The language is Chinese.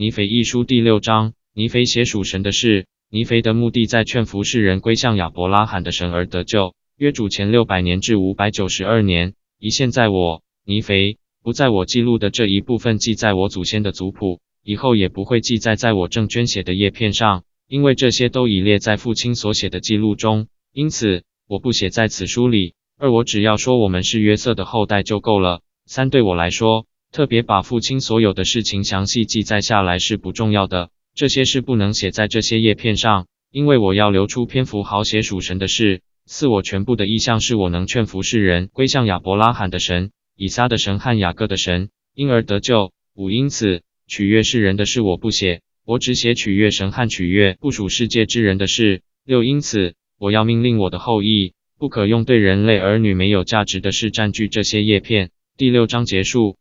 尼腓一书第六章，尼腓写属神的事。尼腓的目的在劝服世人归向亚伯拉罕的神而得救。约主前六百年至五百九十二年，一现在我尼腓不在我记录的这一部分记在我祖先的族谱，以后也不会记载在我正捐写的叶片上，因为这些都已列在父亲所写的记录中，因此我不写在此书里。二我只要说我们是约瑟的后代就够了。三对我来说，特别把父亲所有的事情详细记载下来是不重要的。这些是不能写在这些叶片上，因为我要留出篇幅好写属神的事。四，我全部的意向是我能劝服世人归向亚伯拉罕的神、以撒的神和雅各的神，因而得救。五，因此取悦世人的事我不写，我只写取悦神和取悦不属世界之人的事。六，因此我要命令我的后裔不可用对人类儿女没有价值的事占据这些叶片。第六章结束。